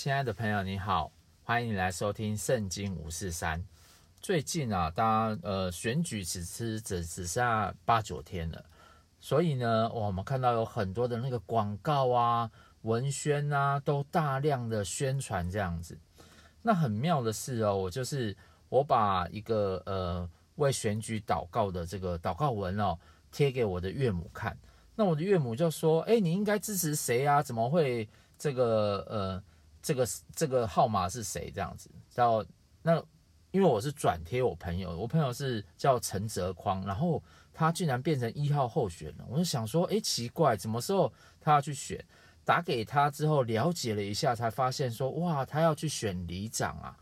亲爱的朋友，你好，欢迎你来收听《圣经五四三》。最近啊，当然呃选举只是只只剩下八九天了，所以呢，我们看到有很多的那个广告啊、文宣啊，都大量的宣传这样子。那很妙的是哦，我就是我把一个呃为选举祷告的这个祷告文哦贴给我的岳母看，那我的岳母就说：“哎，你应该支持谁啊？怎么会这个呃？”这个这个号码是谁？这样子，叫那，因为我是转贴我朋友，我朋友是叫陈泽匡，然后他竟然变成一号候选了，我就想说，哎，奇怪，什么时候他要去选？打给他之后了解了一下，才发现说，哇，他要去选里长啊，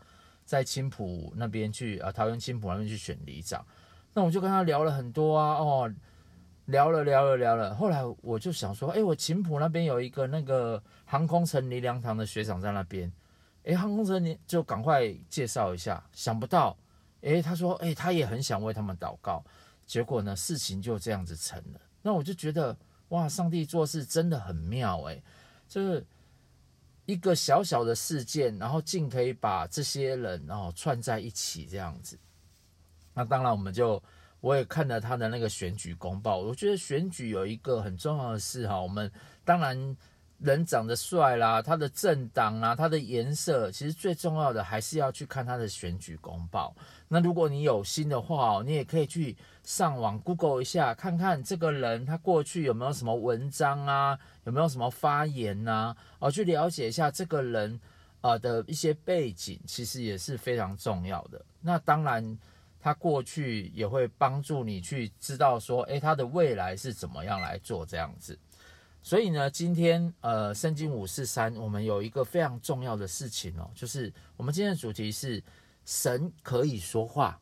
在青埔那边去啊，桃园青埔那边去选里长。那我就跟他聊了很多啊，哦。聊了聊了聊了，后来我就想说，哎，我琴谱那边有一个那个航空城灵粮堂的学长在那边，哎，航空城你就赶快介绍一下。想不到，哎，他说，哎，他也很想为他们祷告。结果呢，事情就这样子成了。那我就觉得，哇，上帝做事真的很妙，哎，就是一个小小的事件，然后竟可以把这些人然后串在一起这样子。那当然，我们就。我也看了他的那个选举公报，我觉得选举有一个很重要的事哈，我们当然人长得帅啦，他的政党啊，他的颜色，其实最重要的还是要去看他的选举公报。那如果你有心的话，你也可以去上网 Google 一下，看看这个人他过去有没有什么文章啊，有没有什么发言呐，哦，去了解一下这个人啊的一些背景，其实也是非常重要的。那当然。他过去也会帮助你去知道说，诶，他的未来是怎么样来做这样子。所以呢，今天呃，圣经五四三，我们有一个非常重要的事情哦，就是我们今天的主题是神可以说话，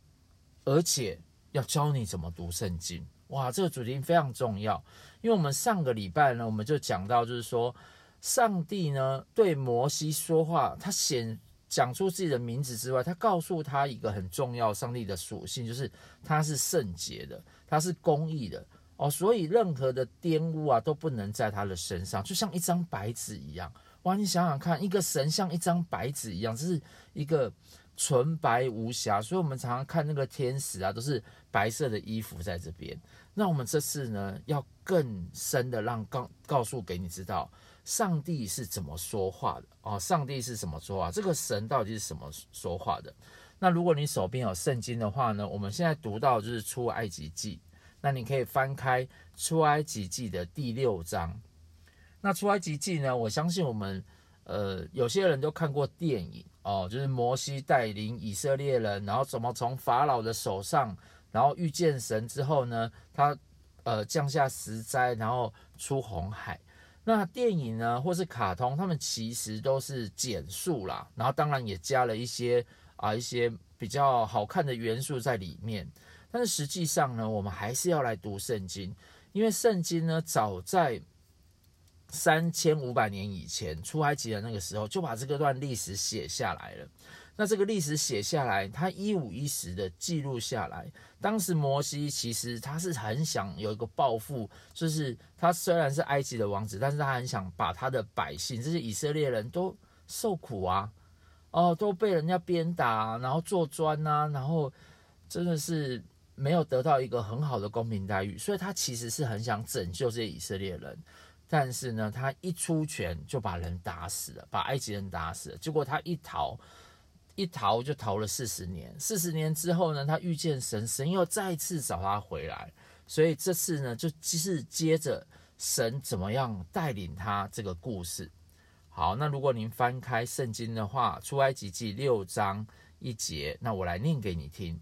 而且要教你怎么读圣经。哇，这个主题非常重要，因为我们上个礼拜呢，我们就讲到，就是说上帝呢对摩西说话，他显。讲出自己的名字之外，他告诉他一个很重要上帝的属性，就是他是圣洁的，他是公义的哦，所以任何的玷污啊都不能在他的身上，就像一张白纸一样。哇，你想想看，一个神像一张白纸一样，这是一个纯白无瑕。所以，我们常常看那个天使啊，都是白色的衣服在这边。那我们这次呢，要更深的让告告诉给你知道。上帝是怎么说话的哦？上帝是怎么说话？这个神到底是什么说话的？那如果你手边有圣经的话呢？我们现在读到就是出埃及记，那你可以翻开出埃及记的第六章。那出埃及记呢？我相信我们呃有些人都看过电影哦，就是摩西带领以色列人，然后怎么从法老的手上，然后遇见神之后呢，他呃降下十灾，然后出红海。那电影呢，或是卡通，他们其实都是简述啦，然后当然也加了一些啊一些比较好看的元素在里面。但是实际上呢，我们还是要来读圣经，因为圣经呢，早在三千五百年以前出埃及的那个时候，就把这个段历史写下来了。那这个历史写下来，他一五一十的记录下来。当时摩西其实他是很想有一个抱负，就是他虽然是埃及的王子，但是他很想把他的百姓，这些以色列人都受苦啊，哦，都被人家鞭打，然后做砖呐，然后真的是没有得到一个很好的公平待遇，所以他其实是很想拯救这些以色列人。但是呢，他一出拳就把人打死了，把埃及人打死了，结果他一逃。一逃就逃了四十年，四十年之后呢，他遇见神，神又再次找他回来，所以这次呢，就继续接着神怎么样带领他这个故事。好，那如果您翻开圣经的话，出埃及记六章一节，那我来念给你听。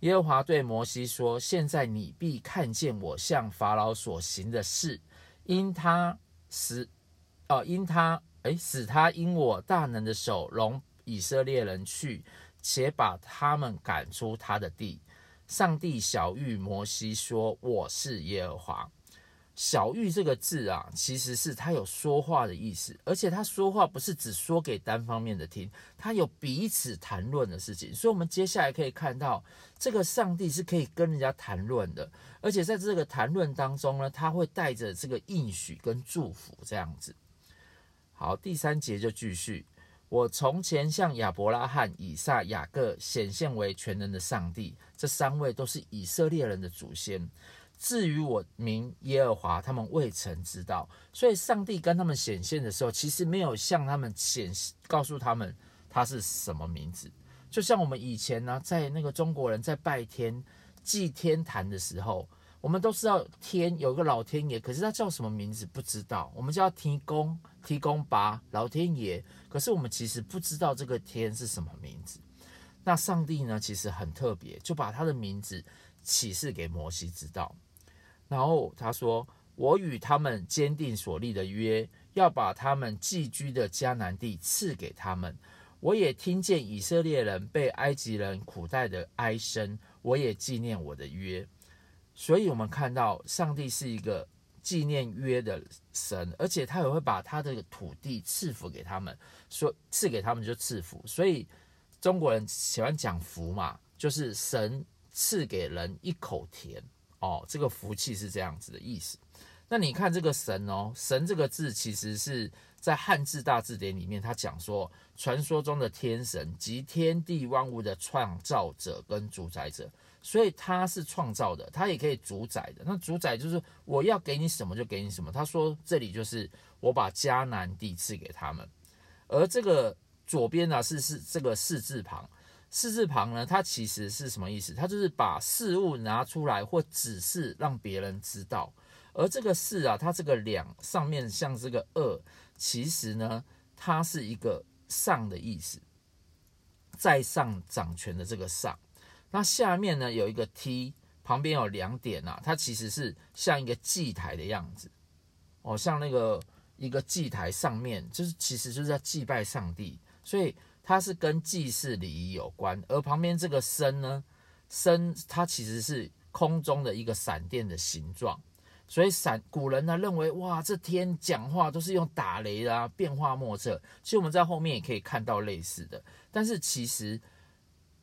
耶和华对摩西说：“现在你必看见我向法老所行的事，因他使哦，因他哎，使他因我大能的手容。”以色列人去，且把他们赶出他的地。上帝小玉摩西说：“我是耶和华。”小玉这个字啊，其实是他有说话的意思，而且他说话不是只说给单方面的听，他有彼此谈论的事情。所以，我们接下来可以看到，这个上帝是可以跟人家谈论的，而且在这个谈论当中呢，他会带着这个应许跟祝福这样子。好，第三节就继续。我从前向亚伯拉罕、以撒、雅各显现为全能的上帝，这三位都是以色列人的祖先。至于我名耶和华，他们未曾知道。所以，上帝跟他们显现的时候，其实没有向他们显告诉他们他是什么名字。就像我们以前呢，在那个中国人在拜天、祭天坛的时候。我们都知道天有个老天爷，可是他叫什么名字不知道。我们叫天公、天公伯、老天爷，可是我们其实不知道这个天是什么名字。那上帝呢，其实很特别，就把他的名字启示给摩西知道。然后他说：“我与他们坚定所立的约，要把他们寄居的迦南地赐给他们。我也听见以色列人被埃及人苦待的哀声，我也纪念我的约。”所以，我们看到上帝是一个纪念约的神，而且他也会把他的土地赐福给他们，说赐给他们就赐福。所以中国人喜欢讲福嘛，就是神赐给人一口甜哦，这个福气是这样子的意思。那你看这个神哦，神这个字其实是在汉字大字典里面，他讲说，传说中的天神即天地万物的创造者跟主宰者。所以他是创造的，他也可以主宰的。那主宰就是我要给你什么就给你什么。他说这里就是我把迦南地赐给他们，而这个左边呢是是这个四字旁，四字旁呢它其实是什么意思？它就是把事物拿出来或指示让别人知道。而这个四啊，它这个两上面像这个二，其实呢它是一个上的意思，在上掌权的这个上。那下面呢有一个 T，旁边有两点啊，它其实是像一个祭台的样子哦，像那个一个祭台上面，就是其实就是在祭拜上帝，所以它是跟祭祀礼仪有关。而旁边这个身呢，身它其实是空中的一个闪电的形状，所以闪古人呢认为哇，这天讲话都是用打雷的啊，变化莫测。其实我们在后面也可以看到类似的，但是其实。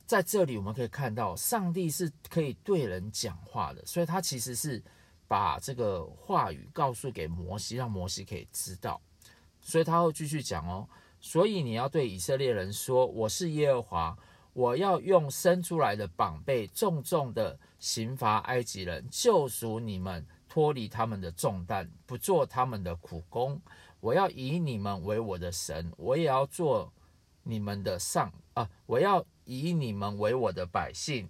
在这里，我们可以看到，上帝是可以对人讲话的，所以他其实是把这个话语告诉给摩西，让摩西可以知道。所以他会继续讲哦，所以你要对以色列人说：“我是耶和华，我要用生出来的膀臂重重的刑罚埃及人，救赎你们脱离他们的重担，不做他们的苦工。我要以你们为我的神，我也要做你们的上啊，我要。”以你们为我的百姓，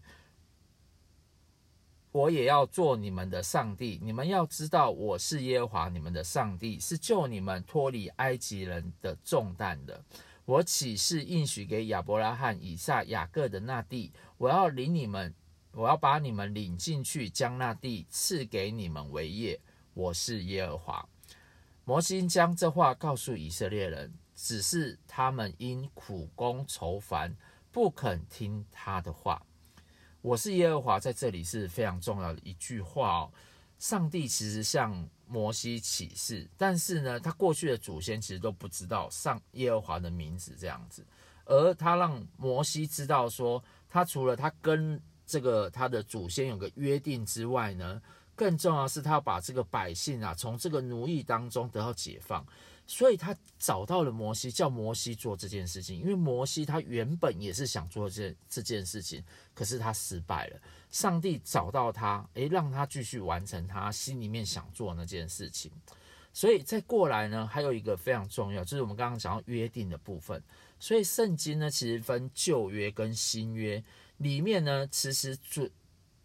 我也要做你们的上帝。你们要知道，我是耶和华你们的上帝，是救你们脱离埃及人的重担的。我起誓应许给亚伯拉罕、以撒、雅各的那地，我要领你们，我要把你们领进去，将那地赐给你们为业。我是耶和华。摩西将这话告诉以色列人，只是他们因苦工愁烦。不肯听他的话，我是耶和华，在这里是非常重要的一句话哦。上帝其实向摩西启示，但是呢，他过去的祖先其实都不知道上耶和华的名字这样子，而他让摩西知道说，他除了他跟这个他的祖先有个约定之外呢，更重要是他要把这个百姓啊从这个奴役当中得到解放。所以他找到了摩西，叫摩西做这件事情。因为摩西他原本也是想做这这件事情，可是他失败了。上帝找到他，诶，让他继续完成他心里面想做那件事情。所以再过来呢，还有一个非常重要，就是我们刚刚讲到约定的部分。所以圣经呢，其实分旧约跟新约，里面呢，其实主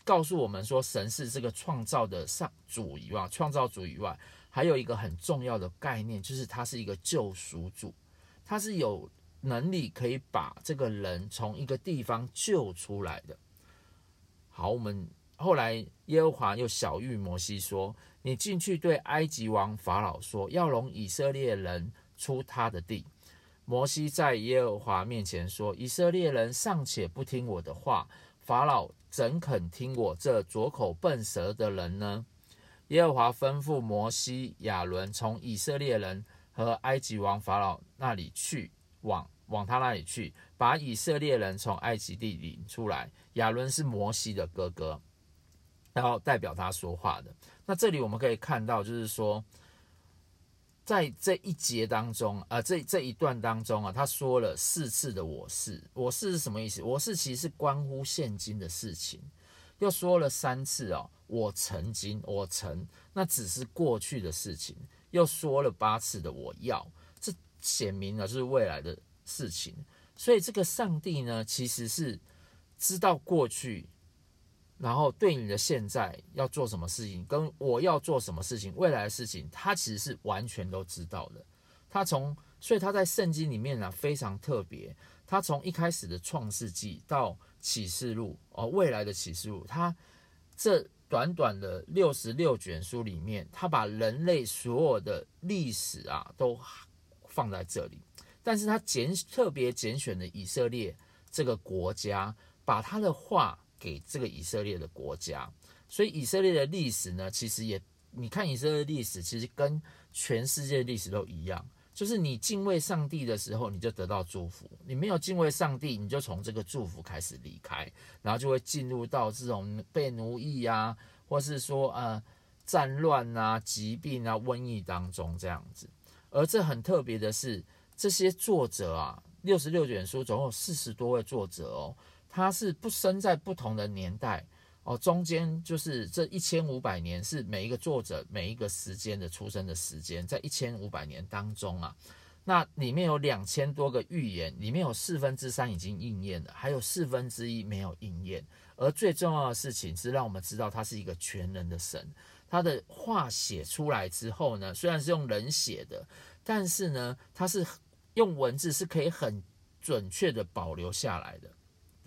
告诉我们说，神是这个创造的上主以外，创造主以外。还有一个很重要的概念，就是他是一个救赎主，他是有能力可以把这个人从一个地方救出来的。好，我们后来耶和华又晓谕摩西说：“你进去对埃及王法老说，要容以色列人出他的地。”摩西在耶和华面前说：“以色列人尚且不听我的话，法老怎肯听我这拙口笨舌的人呢？”耶和华吩咐摩西、亚伦从以色列人和埃及王法老那里去，往往他那里去，把以色列人从埃及地领出来。亚伦是摩西的哥哥，然后代表他说话的。那这里我们可以看到，就是说在这一节当中啊，这这一段当中啊，他说了四次的“我是”，“我是”是什么意思？“我是”其实是关乎现今的事情。又说了三次哦，“我曾经”，“我曾”，那只是过去的事情。又说了八次的“我要”，这显明了就是未来的事情。所以这个上帝呢，其实是知道过去。然后对你的现在要做什么事情，跟我要做什么事情，未来的事情，他其实是完全都知道的。他从，所以他在圣经里面呢，非常特别。他从一开始的创世纪到启示录哦，未来的启示录，他这短短的六十六卷书里面，他把人类所有的历史啊都放在这里。但是他拣特别拣选了以色列这个国家，把他的话。给这个以色列的国家，所以以色列的历史呢，其实也你看以色列的历史，其实跟全世界历史都一样，就是你敬畏上帝的时候，你就得到祝福；你没有敬畏上帝，你就从这个祝福开始离开，然后就会进入到这种被奴役啊，或是说呃战乱啊、疾病啊、瘟疫当中这样子。而这很特别的是，这些作者啊，六十六卷书总共有四十多位作者哦。他是不生在不同的年代哦，中间就是这一千五百年是每一个作者每一个时间的出生的时间，在一千五百年当中啊，那里面有两千多个预言，里面有四分之三已经应验了，还有四分之一没有应验。而最重要的事情是让我们知道他是一个全能的神，他的话写出来之后呢，虽然是用人写的，但是呢，他是用文字是可以很准确的保留下来的。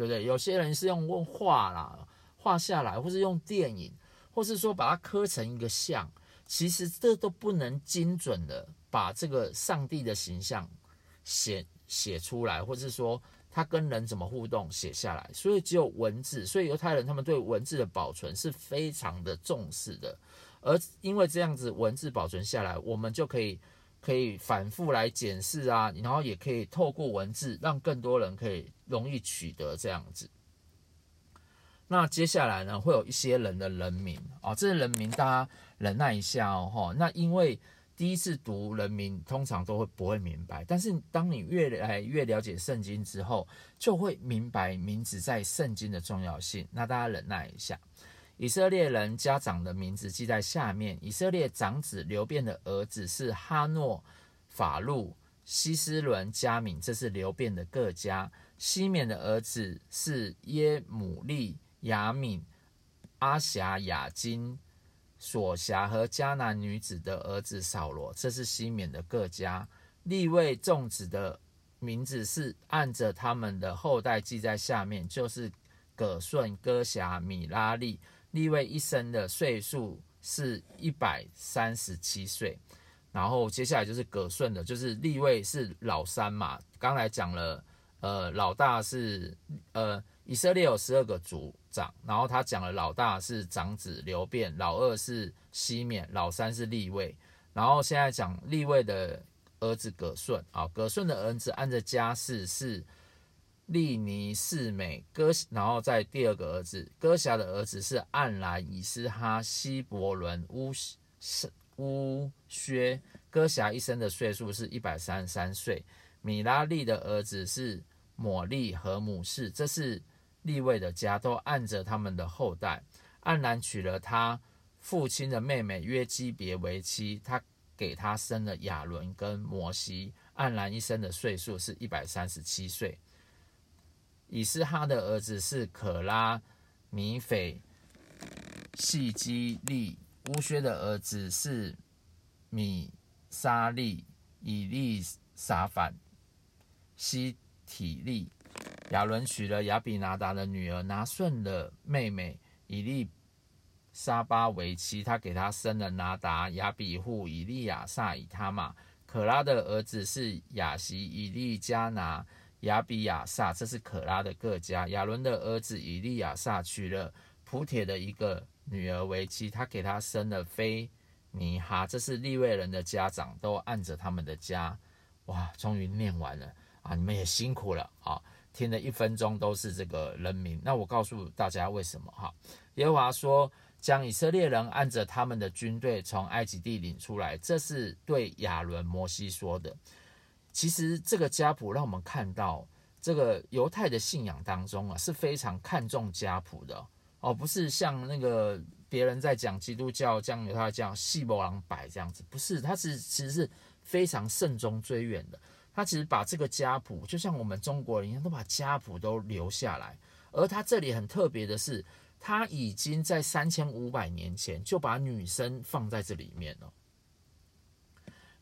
对不对？有些人是用用画啦，画下来，或是用电影，或是说把它刻成一个像，其实这都不能精准的把这个上帝的形象写写出来，或是说他跟人怎么互动写下来。所以只有文字，所以犹太人他们对文字的保存是非常的重视的。而因为这样子文字保存下来，我们就可以。可以反复来检视啊，然后也可以透过文字让更多人可以容易取得这样子。那接下来呢，会有一些人的人名啊，这些人名大家忍耐一下哦。那因为第一次读人名，通常都会不会明白，但是当你越来越了解圣经之后，就会明白名字在圣经的重要性。那大家忍耐一下。以色列人家长的名字记在下面。以色列长子流便的儿子是哈诺、法路、西斯伦、加敏，这是流便的各家。西缅的儿子是耶母利、亚敏、阿辖、雅金、索辖和迦南女子的儿子扫罗，这是西缅的各家。立位众子的名字是按着他们的后代记在下面，就是葛顺、哥辖、米拉利。利位一生的岁数是一百三十七岁，然后接下来就是葛顺的，就是利位是老三嘛。刚才讲了，呃，老大是呃以色列有十二个族长，然后他讲了老大是长子刘辩，老二是西缅，老三是立位，然后现在讲利位的儿子葛顺啊，葛顺的儿子按着家世是。利尼士美哥，然后在第二个儿子哥辖的儿子是暗兰、以斯哈、希伯伦、乌乌薛。哥辖一生的岁数是一百三十三岁。米拉利的儿子是抹利和姆士，这是利未的家，都按着他们的后代。暗兰娶了他父亲的妹妹约基别为妻，他给他生了亚伦跟摩西。暗兰一生的岁数是一百三十七岁。以斯哈的儿子是可拉、米斐、细基利；乌薛的儿子是米沙利、以利撒反、西提利。亚伦娶了亚比拿达的女儿拿顺的妹妹以利沙巴为妻，他给他生了拿达、亚比户、以利亚撒、以他玛。可拉的儿子是雅希、以利加拿。亚比亚撒，这是可拉的各家。亚伦的儿子以利亚撒娶了普铁的一个女儿为妻，他给他生了菲尼哈，这是利未人的家长，都按着他们的家。哇，终于念完了啊！你们也辛苦了啊，听了一分钟都是这个人名。那我告诉大家为什么哈？耶和华说，将以色列人按着他们的军队从埃及地领出来。这是对亚伦、摩西说的。其实这个家谱让我们看到，这个犹太的信仰当中啊是非常看重家谱的哦，不是像那个别人在讲基督教讲犹太教细伯狼摆这样子，不是，他是其实是非常慎终追远的。他其实把这个家谱，就像我们中国人一样，都把家谱都留下来。而他这里很特别的是，他已经在三千五百年前就把女生放在这里面了。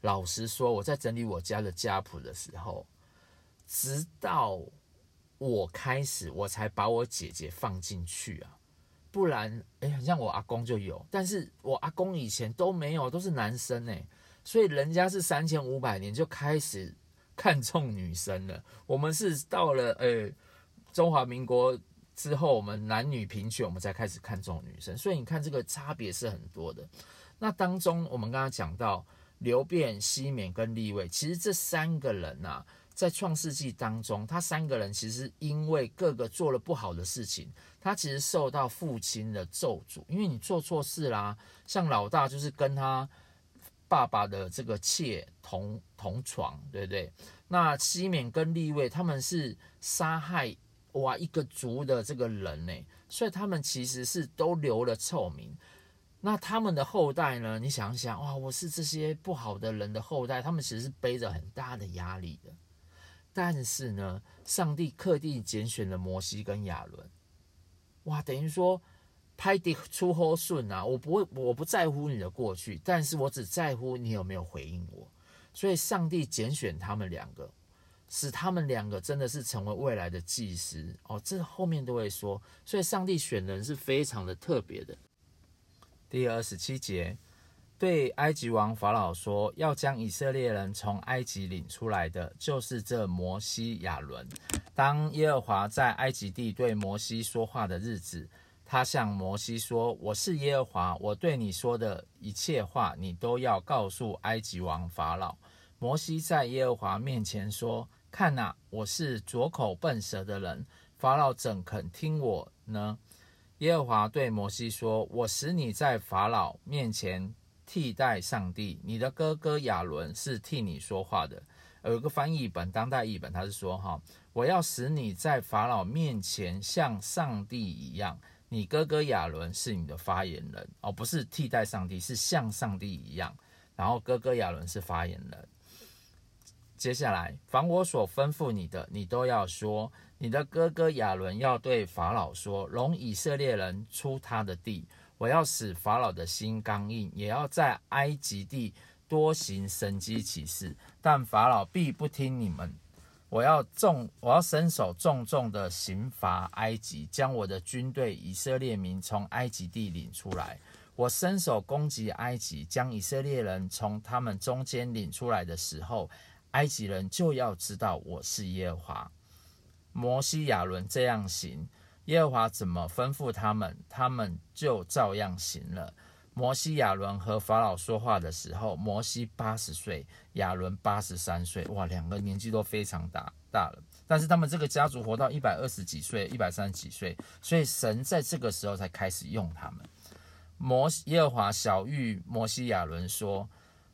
老实说，我在整理我家的家谱的时候，直到我开始，我才把我姐姐放进去啊。不然，哎，好像我阿公就有，但是我阿公以前都没有，都是男生哎，所以人家是三千五百年就开始看重女生了。我们是到了诶中华民国之后，我们男女平权，我们才开始看重女生。所以你看这个差别是很多的。那当中我们刚刚讲到流便、西缅跟利未，其实这三个人啊，在创世纪当中，他三个人其实因为各个做了不好的事情。他其实受到父亲的咒诅，因为你做错事啦。像老大就是跟他爸爸的这个妾同同床，对不对？那西缅跟利未他们是杀害哇一个族的这个人呢，所以他们其实是都留了臭名。那他们的后代呢？你想想哇，我是这些不好的人的后代，他们其实是背着很大的压力的。但是呢，上帝特地拣选了摩西跟亚伦。哇，等于说拍地出后顺啊！我不会，我不在乎你的过去，但是我只在乎你有没有回应我。所以，上帝拣选他们两个，使他们两个真的是成为未来的祭司哦。这后面都会说，所以上帝选人是非常的特别的。第二十七节，对埃及王法老说，要将以色列人从埃及领出来的，就是这摩西、亚伦。当耶和华在埃及地对摩西说话的日子，他向摩西说：“我是耶和华，我对你说的一切话，你都要告诉埃及王法老。”摩西在耶和华面前说：“看哪，我是拙口笨舌的人，法老怎肯听我呢？”耶和华对摩西说：“我使你在法老面前替代上帝，你的哥哥亚伦是替你说话的。”有一个翻译本，当代译本，他是说：“哈。”我要使你在法老面前像上帝一样，你哥哥亚伦是你的发言人哦，不是替代上帝，是像上帝一样。然后哥哥亚伦是发言人。接下来，凡我所吩咐你的，你都要说。你的哥哥亚伦要对法老说：容以色列人出他的地。我要使法老的心刚硬，也要在埃及地多行神迹奇事，但法老必不听你们。我要重，我要伸手重重的刑罚埃及，将我的军队以色列民从埃及地领出来。我伸手攻击埃及，将以色列人从他们中间领出来的时候，埃及人就要知道我是耶和华。摩西亚伦这样行，耶和华怎么吩咐他们，他们就照样行了。摩西亚伦和法老说话的时候，摩西八十岁，亚伦八十三岁，哇，两个年纪都非常大大了。但是他们这个家族活到一百二十几岁，一百三十几岁，所以神在这个时候才开始用他们。摩耶和华小玉摩西亚伦说：“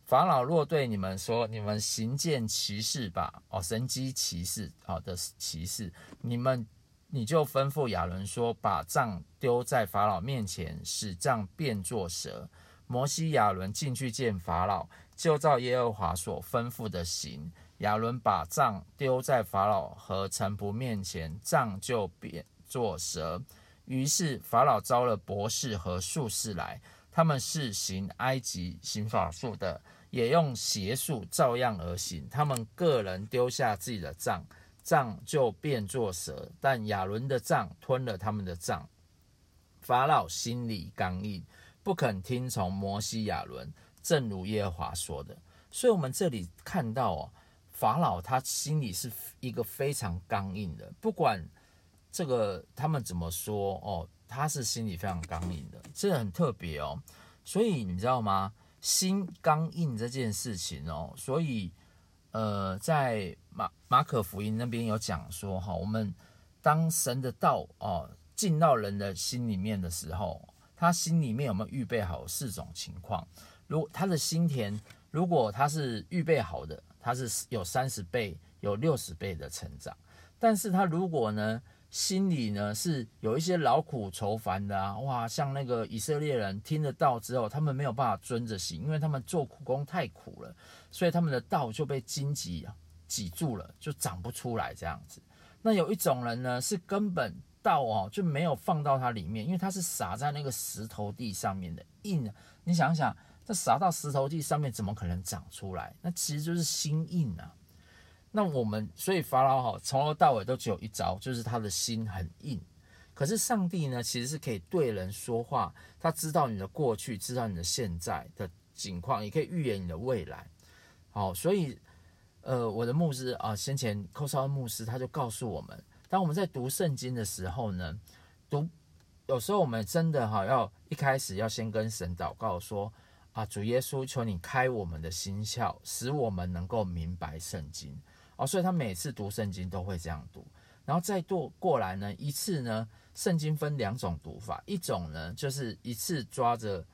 法老若对你们说，你们行见骑士吧，哦，神机骑士，好的骑士，你们。”你就吩咐亚伦说：“把杖丢在法老面前，使杖变作蛇。”摩西、亚伦进去见法老，就照耶和华所吩咐的行。亚伦把杖丢在法老和臣仆面前，杖就变作蛇。于是法老招了博士和术士来，他们是行埃及行法术的，也用邪术照样而行。他们个人丢下自己的杖。杖就变作蛇，但亚伦的杖吞了他们的杖。法老心里刚硬，不肯听从摩西、亚伦，正如耶和华说的。所以，我们这里看到哦，法老他心里是一个非常刚硬的，不管这个他们怎么说哦，他是心里非常刚硬的，这很特别哦。所以你知道吗？心刚硬这件事情哦，所以。呃，在马马可福音那边有讲说哈，我们当神的道哦进到人的心里面的时候，他心里面有没有预备好四种情况。如他的心田，如果他是预备好的，他是有三十倍、有六十倍的成长。但是他如果呢，心里呢是有一些劳苦愁烦的啊，哇，像那个以色列人听得到之后，他们没有办法遵着行，因为他们做苦工太苦了，所以他们的道就被荆棘挤住了，就长不出来这样子。那有一种人呢，是根本道哦就没有放到它里面，因为它是撒在那个石头地上面的硬。你想想，这撒到石头地上面，怎么可能长出来？那其实就是心硬啊。那我们所以法老哈从头到尾都只有一招，就是他的心很硬。可是上帝呢，其实是可以对人说话，他知道你的过去，知道你的现在的情况，也可以预言你的未来。好，所以呃，我的牧师啊，先前寇绍恩牧师他就告诉我们，当我们在读圣经的时候呢，读有时候我们真的哈要一开始要先跟神祷告说啊，主耶稣，求你开我们的心窍，使我们能够明白圣经。哦，所以他每次读圣经都会这样读，然后再读过来呢，一次呢，圣经分两种读法，一种呢就是一次抓着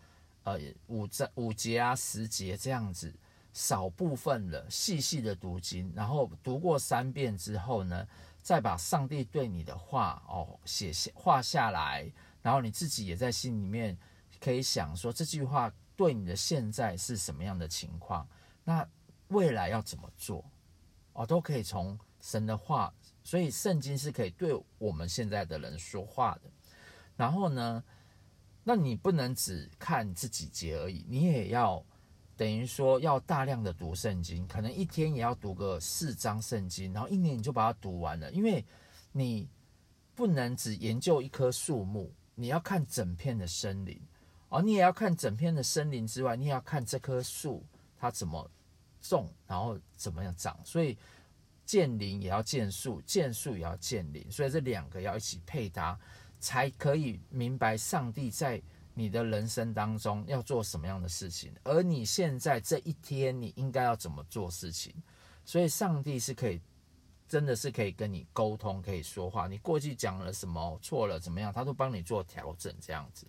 呃五章五节啊十节这样子，少部分的细细的读经，然后读过三遍之后呢，再把上帝对你的话哦写下画下来，然后你自己也在心里面可以想说这句话对你的现在是什么样的情况，那未来要怎么做？哦，都可以从神的话，所以圣经是可以对我们现在的人说话的。然后呢，那你不能只看这几节而已，你也要等于说要大量的读圣经，可能一天也要读个四章圣经，然后一年你就把它读完了。因为你不能只研究一棵树木，你要看整片的森林，哦你也要看整片的森林之外，你也要看这棵树它怎么。种，然后怎么样长？所以见林也要见树，见树也要见林，所以这两个要一起配搭，才可以明白上帝在你的人生当中要做什么样的事情，而你现在这一天你应该要怎么做事情。所以上帝是可以，真的是可以跟你沟通，可以说话。你过去讲了什么错了怎么样，他都帮你做调整，这样子。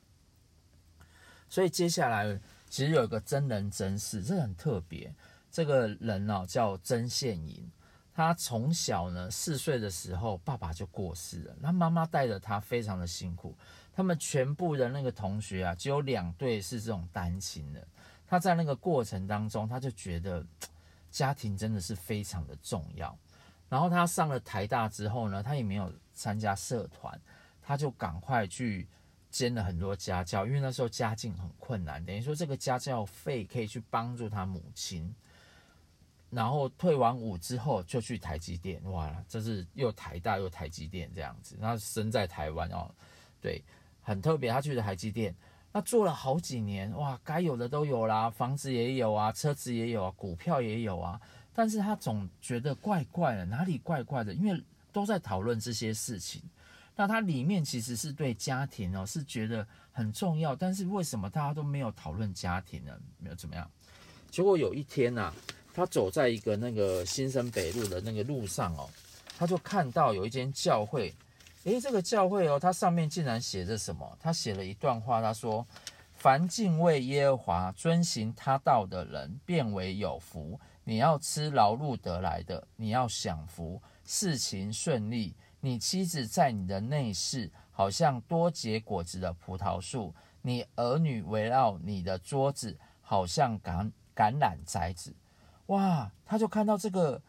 所以接下来其实有一个真人真事，这很特别。这个人呢、哦、叫曾宪银，他从小呢四岁的时候，爸爸就过世了，那妈妈带着他非常的辛苦。他们全部的那个同学啊，只有两对是这种单亲的。他在那个过程当中，他就觉得家庭真的是非常的重要。然后他上了台大之后呢，他也没有参加社团，他就赶快去兼了很多家教，因为那时候家境很困难，等于说这个家教费可以去帮助他母亲。然后退完伍之后就去台积电，哇，这是又台大又台积电这样子。那生在台湾哦，对，很特别。他去了台积电，那做了好几年，哇，该有的都有啦，房子也有啊，车子也有啊，股票也有啊。但是他总觉得怪怪的，哪里怪怪的？因为都在讨论这些事情。那他里面其实是对家庭哦，是觉得很重要。但是为什么大家都没有讨论家庭呢？没有怎么样？结果有一天呐、他走在一个那个新生北路的那个路上哦，他就看到有一间教会，诶，这个教会哦，它上面竟然写着什么？他写了一段话，他说：“凡敬畏耶和华、遵行他道的人，便为有福。你要吃劳碌得来的，你要享福，事情顺利。你妻子在你的内室，好像多结果子的葡萄树；你儿女围绕你的桌子，好像橄橄榄摘子。”哇，他就看到这个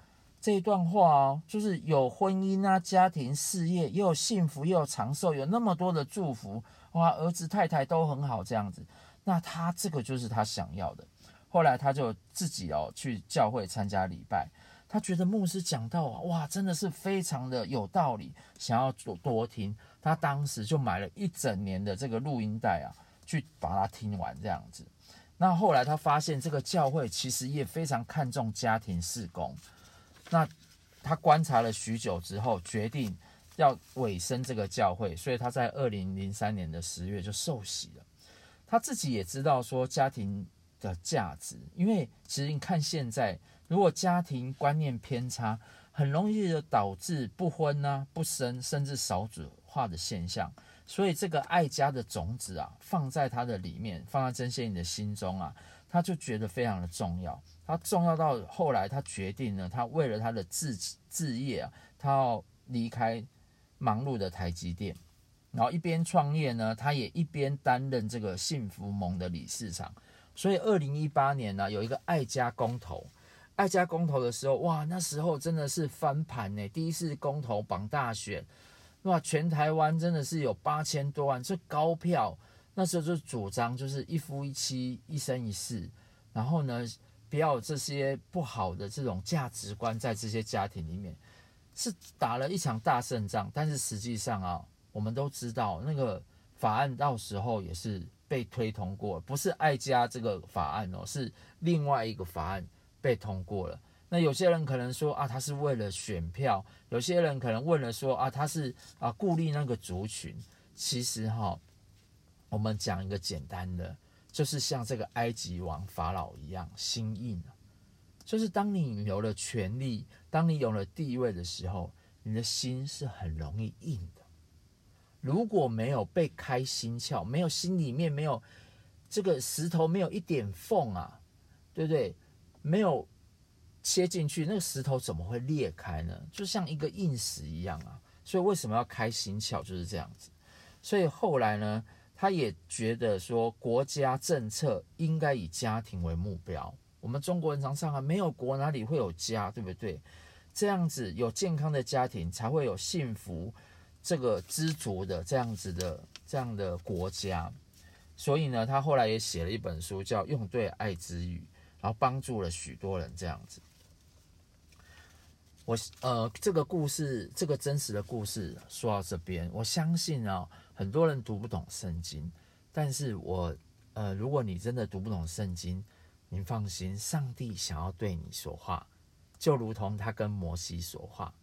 这一段话哦，就是有婚姻啊、家庭、事业，又有幸福，又有长寿，有那么多的祝福。哇，儿子太太都很好，这样子，那他这个就是他想要的。后来他就自己哦去教会参加礼拜，他觉得牧师讲到啊，哇，真的是非常的有道理，想要多多听。他当时就买了一整年的这个录音带啊，去把它听完，这样子。那后来他发现这个教会其实也非常看重家庭事工。那他观察了许久之后，决定要委身这个教会，所以他在二零零三年的十月就受洗了。他自己也知道说家庭的价值，因为其实你看现在，如果家庭观念偏差，很容易的导致不婚啊、不生，甚至少子化的现象。所以这个爱家的种子啊，放在他的里面，放在曾谢隐的心中啊，他就觉得非常的重要。他重要到后来，他决定呢，他为了他的志志业啊，他要离开忙碌的台积电，然后一边创业呢，他也一边担任这个幸福盟的理事长。所以二零一八年呢，有一个爱家公投，爱家公投的时候，哇，那时候真的是翻盘呢，第一次公投绑大选，哇，全台湾真的是有八千多万，这高票，那时候就主张就是一夫一妻，一生一世，然后呢。不要这些不好的这种价值观在这些家庭里面，是打了一场大胜仗。但是实际上啊，我们都知道那个法案到时候也是被推通过，不是爱家这个法案哦，是另外一个法案被通过了。那有些人可能说啊，他是为了选票；有些人可能问了说啊，他是啊顾虑那个族群。其实哈，我们讲一个简单的。就是像这个埃及王法老一样，心硬。就是当你有了权力，当你有了地位的时候，你的心是很容易硬的。如果没有被开心窍，没有心里面没有这个石头，没有一点缝啊，对不对？没有切进去，那个石头怎么会裂开呢？就像一个硬石一样啊。所以为什么要开心窍？就是这样子。所以后来呢？他也觉得说，国家政策应该以家庭为目标。我们中国人常常啊，没有国哪里会有家，对不对？这样子有健康的家庭，才会有幸福、这个知足的这样子的这样的国家。所以呢，他后来也写了一本书，叫《用对爱之语》，然后帮助了许多人这样子。我呃，这个故事，这个真实的故事说到这边，我相信啊。很多人读不懂圣经，但是我，呃，如果你真的读不懂圣经，您放心，上帝想要对你说话，就如同他跟摩西说话。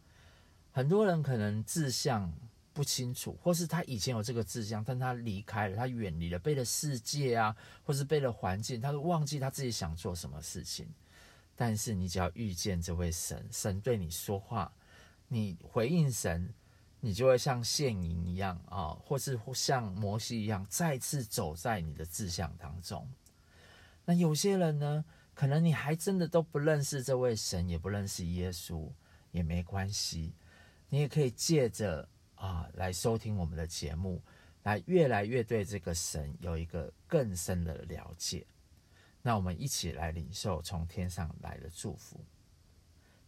很多人可能志向不清楚，或是他以前有这个志向，但他离开了，他远离了，背了世界啊，或是背了环境，他都忘记他自己想做什么事情。但是你只要遇见这位神，神对你说话，你回应神。你就会像现影一样啊，或是像摩西一样，再次走在你的志向当中。那有些人呢，可能你还真的都不认识这位神，也不认识耶稣，也没关系。你也可以借着啊来收听我们的节目，来越来越对这个神有一个更深的了解。那我们一起来领受从天上来的祝福。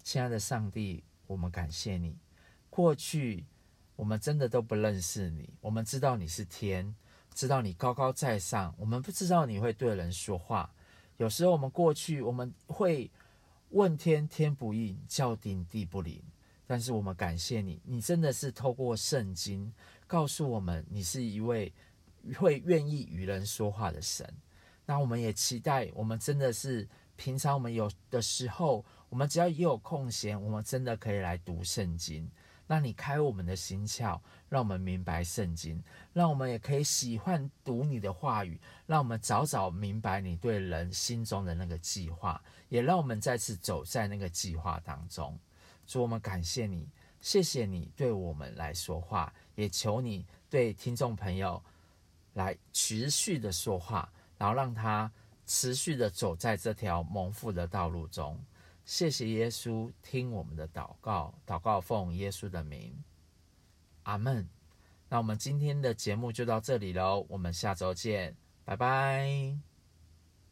亲爱的上帝，我们感谢你，过去。我们真的都不认识你，我们知道你是天，知道你高高在上，我们不知道你会对人说话。有时候我们过去我们会问天，天不应；叫地，地不灵。但是我们感谢你，你真的是透过圣经告诉我们，你是一位会愿意与人说话的神。那我们也期待，我们真的是平常我们有的时候，我们只要一有空闲，我们真的可以来读圣经。让你开我们的心窍，让我们明白圣经，让我们也可以喜欢读你的话语，让我们早早明白你对人心中的那个计划，也让我们再次走在那个计划当中。主，我们感谢你，谢谢你对我们来说话，也求你对听众朋友来持续的说话，然后让他持续的走在这条蒙福的道路中。谢谢耶稣，听我们的祷告，祷告奉耶稣的名，阿门。那我们今天的节目就到这里喽，我们下周见，拜拜。